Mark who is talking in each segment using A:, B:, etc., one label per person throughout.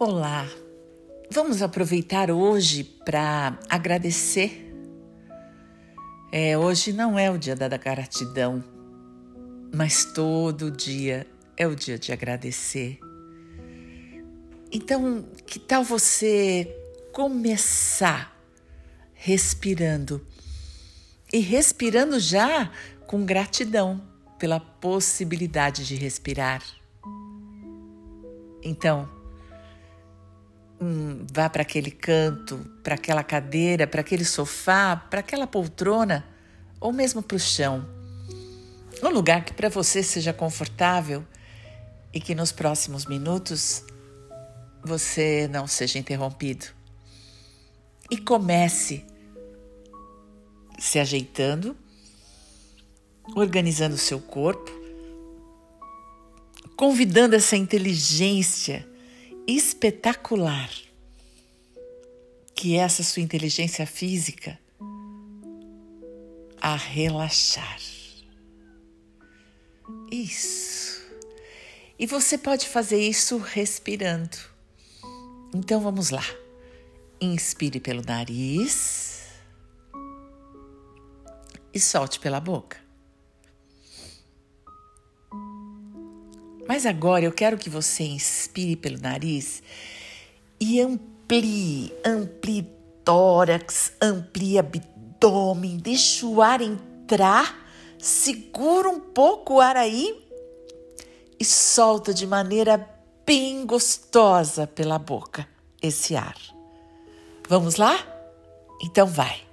A: Olá, vamos aproveitar hoje para agradecer. É, hoje não é o dia da gratidão, mas todo dia é o dia de agradecer. Então, que tal você começar respirando e respirando já com gratidão pela possibilidade de respirar? Então, hum, vá para aquele canto, para aquela cadeira, para aquele sofá, para aquela poltrona ou mesmo para o chão. Um lugar que para você seja confortável e que nos próximos minutos você não seja interrompido. E comece se ajeitando, organizando o seu corpo, convidando essa inteligência espetacular que essa sua inteligência física a relaxar. Isso. E você pode fazer isso respirando. Então vamos lá. Inspire pelo nariz e solte pela boca. Mas agora eu quero que você inspire pelo nariz e amplie, amplie tórax, amplie abdômen, deixa o ar entrar, segura um pouco o ar aí e solta de maneira bem gostosa pela boca esse ar. Vamos lá? Então vai.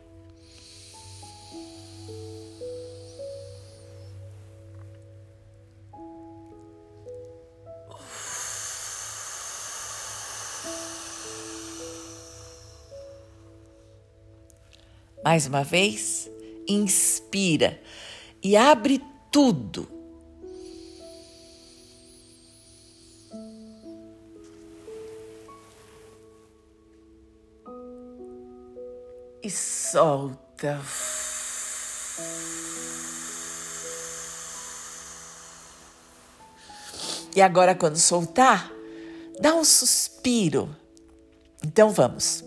A: Mais uma vez, inspira e abre tudo. E solta. E agora, quando soltar, dá um suspiro. Então vamos.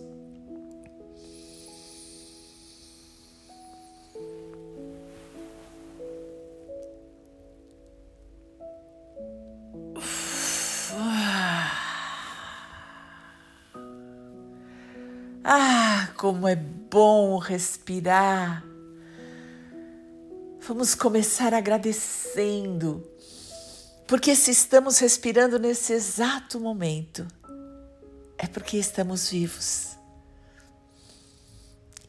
A: Ah, como é bom respirar. Vamos começar agradecendo, porque se estamos respirando nesse exato momento, é porque estamos vivos.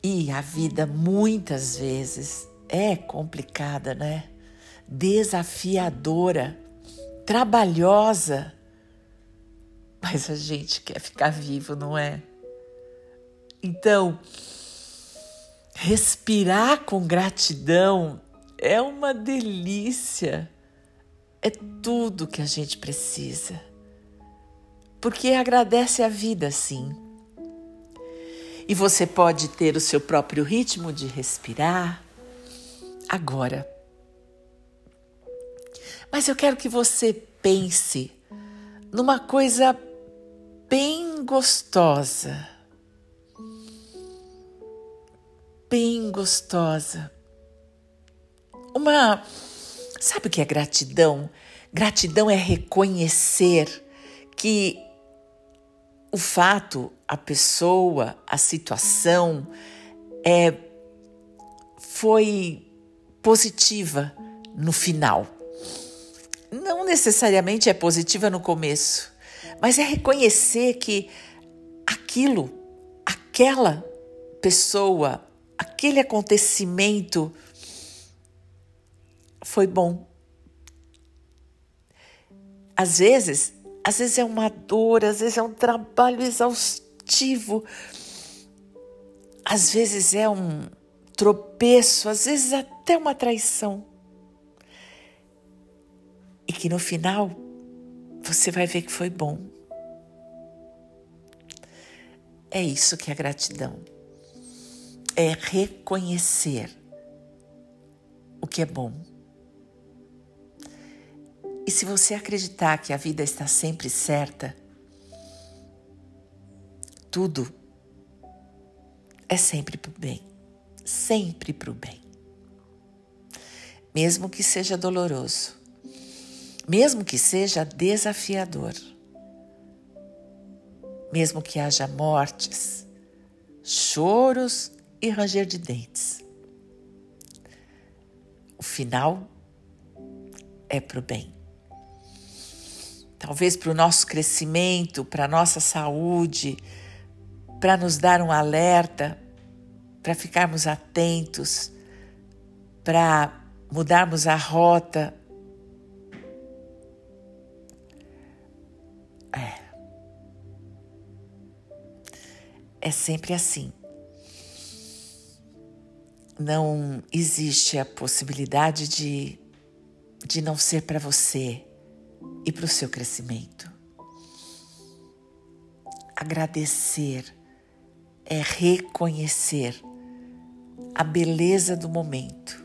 A: E a vida muitas vezes é complicada, né? Desafiadora, trabalhosa, mas a gente quer ficar vivo, não é? Então, respirar com gratidão é uma delícia. É tudo que a gente precisa. Porque agradece a vida, sim. E você pode ter o seu próprio ritmo de respirar agora. Mas eu quero que você pense numa coisa bem gostosa bem gostosa. Uma. Sabe o que é gratidão? Gratidão é reconhecer que o fato, a pessoa, a situação é, foi positiva no final. Não necessariamente é positiva no começo, mas é reconhecer que aquilo, aquela pessoa, aquele acontecimento foi bom. Às vezes, às vezes é uma dor, às vezes é um trabalho exaustivo, às vezes é um tropeço, às vezes até uma traição. E que no final você vai ver que foi bom. É isso que é gratidão é reconhecer o que é bom. E se você acreditar que a vida está sempre certa, tudo é sempre para o bem, sempre para o bem. Mesmo que seja doloroso, mesmo que seja desafiador, mesmo que haja mortes, choros e ranger de dentes. O final é para o bem. Talvez para o nosso crescimento, para a nossa saúde, para nos dar um alerta, para ficarmos atentos, para mudarmos a rota. É. É sempre assim. Não existe a possibilidade de, de não ser para você e para o seu crescimento. Agradecer é reconhecer a beleza do momento.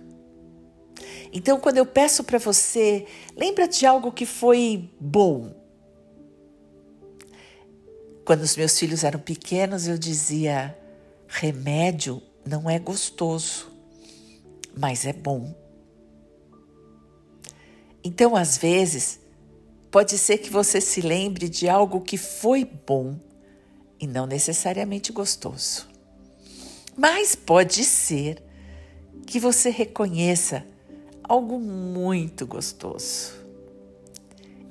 A: Então, quando eu peço para você, lembra de algo que foi bom. Quando os meus filhos eram pequenos, eu dizia: remédio não é gostoso, mas é bom. Então, às vezes, pode ser que você se lembre de algo que foi bom e não necessariamente gostoso. Mas pode ser que você reconheça algo muito gostoso.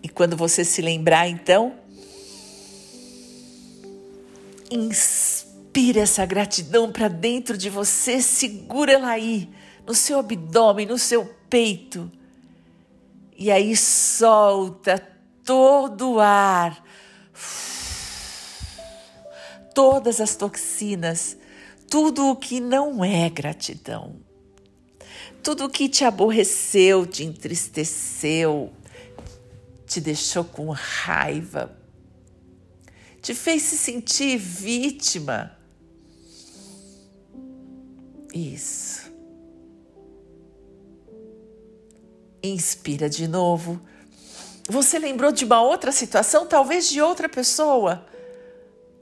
A: E quando você se lembrar, então, inspira essa gratidão para dentro de você, segura ela aí, no seu abdômen, no seu peito. E aí solta todo o ar todas as toxinas, tudo o que não é gratidão, tudo o que te aborreceu, te entristeceu, te deixou com raiva, te fez se sentir vítima. Isso. Inspira de novo. Você lembrou de uma outra situação, talvez de outra pessoa?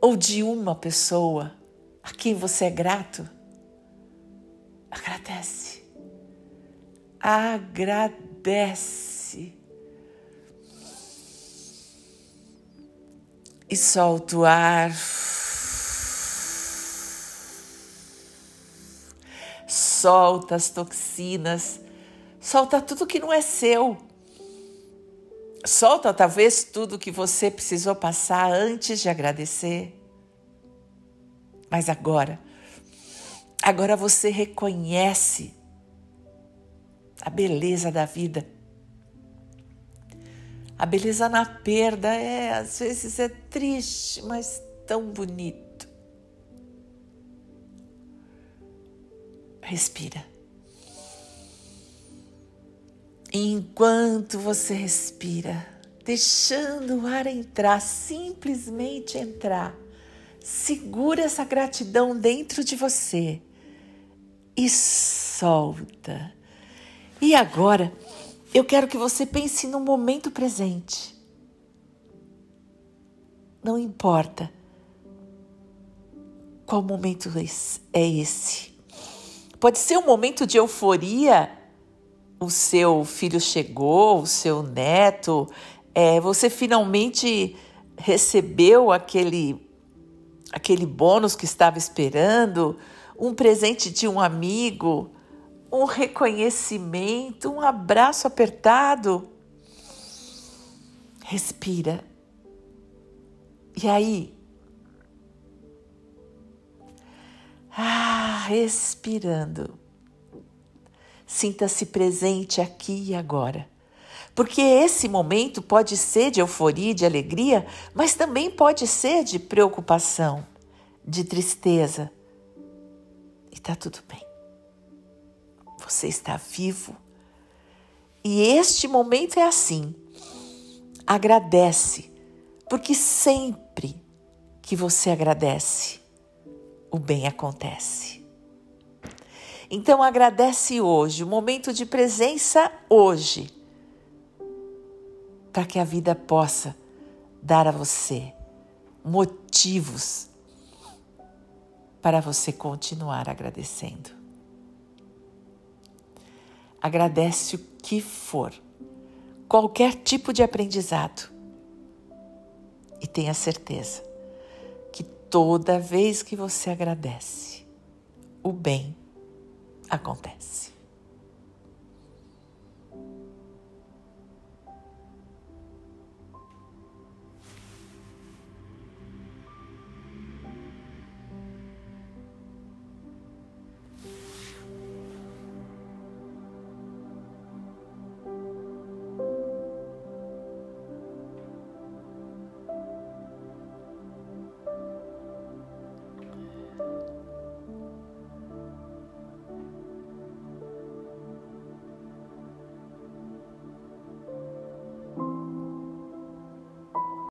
A: ou de uma pessoa a quem você é grato, agradece. Agradece. E solta o ar. Solta as toxinas. Solta tudo que não é seu. Solta talvez tudo que você precisou passar antes de agradecer. Mas agora, agora você reconhece a beleza da vida. A beleza na perda é, às vezes é triste, mas tão bonito. Respira. Enquanto você respira, deixando o ar entrar, simplesmente entrar, segura essa gratidão dentro de você e solta. E agora, eu quero que você pense no momento presente. Não importa qual momento é esse. Pode ser um momento de euforia o seu filho chegou, o seu neto, é, você finalmente recebeu aquele, aquele bônus que estava esperando, um presente de um amigo, um reconhecimento, um abraço apertado. Respira. E aí? Respirando. Sinta-se presente aqui e agora. Porque esse momento pode ser de euforia, de alegria, mas também pode ser de preocupação, de tristeza. E está tudo bem. Você está vivo. E este momento é assim. Agradece, porque sempre que você agradece, o bem acontece. Então agradece hoje, o momento de presença hoje, para que a vida possa dar a você motivos para você continuar agradecendo. Agradece o que for, qualquer tipo de aprendizado. E tenha certeza que toda vez que você agradece, o bem acontece.